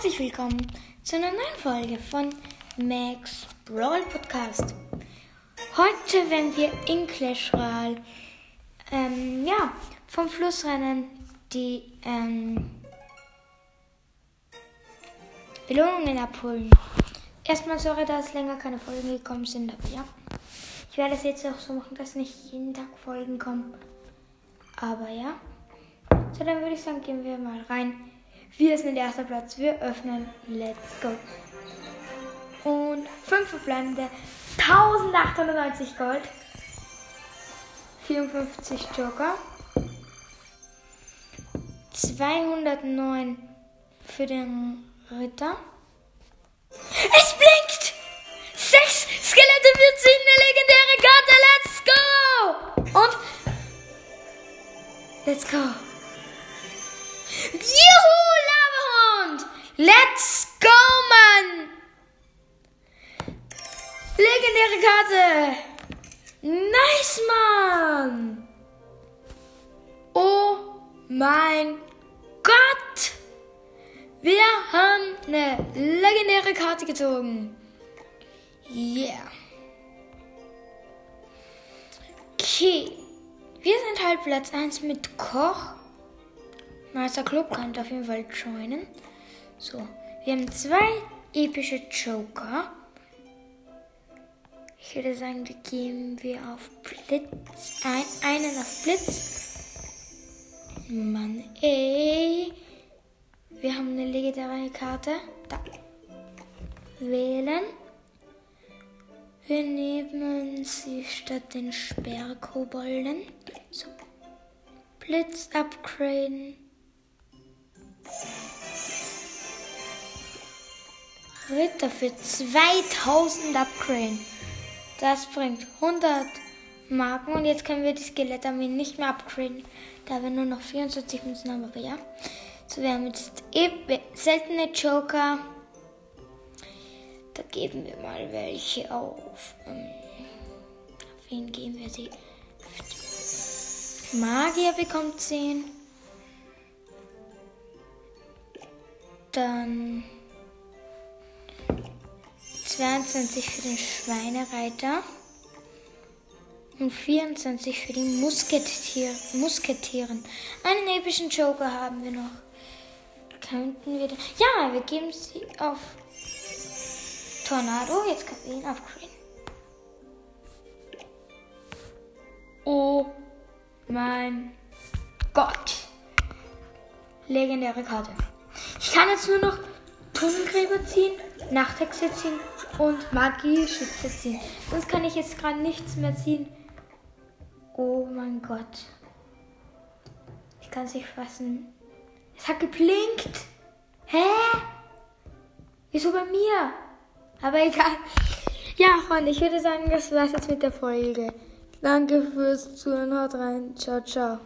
Herzlich willkommen zu einer neuen Folge von Max Brawl Podcast. Heute werden wir in Clash Royale ähm, ja, vom Flussrennen die ähm, Belohnungen abholen. Erstmal sorry, dass länger keine Folgen gekommen sind, aber ja. Ich werde es jetzt auch so machen, dass nicht jeden Tag Folgen kommen. Aber ja. So, dann würde ich sagen, gehen wir mal rein. Wir sind der erste Platz. Wir öffnen. Let's go. Und 5 verbleibende 1890 Gold. 54 Joker. 209 für den Ritter. Es blinkt! Sechs Skelette für 10, eine legendäre Karte. Let's go! Und let's go. Juhu! Let's go, Mann! Legendäre Karte! Nice, Mann! Oh mein Gott! Wir haben eine legendäre Karte gezogen. Yeah. Okay. Wir sind halt Platz 1 mit Koch. Meister Club kann auf jeden Fall joinen. So, wir haben zwei epische Joker. Ich würde sagen, die geben wir auf Blitz. Ein, einen auf Blitz. Mann, ey. Wir haben eine legendäre Karte. Da. Wählen. Wir nehmen sie statt den Sperrkobolden. So. Blitz upgraden. Ritter für 2000 upgraden. Das bringt 100 Marken und jetzt können wir die Skelettarmee nicht mehr upgraden, da wir nur noch 24 Münzen haben, aber ja. So, wir haben jetzt seltene Joker. Da geben wir mal welche auf. Ähm, auf wen geben wir sie? Magier bekommt 10. Dann 22 für den Schweinereiter und 24 für die Musketier Musketieren. Einen epischen Joker haben wir noch. Könnten wir Ja, wir geben sie auf Tornado. Jetzt können wir ihn upgraden. Oh mein Gott. Legendäre Karte. Ich kann jetzt nur noch Tunnelgräber ziehen, Nachthexe ziehen und Magie-Schütze ziehen. Sonst kann ich jetzt gerade nichts mehr ziehen. Oh mein Gott. Ich kann es nicht fassen. Es hat geblinkt. Hä? Wieso bei mir? Aber egal. Ja, Freunde, ich würde sagen, das war's jetzt mit der Folge. Danke fürs Zuhören. Haut rein. Ciao, ciao.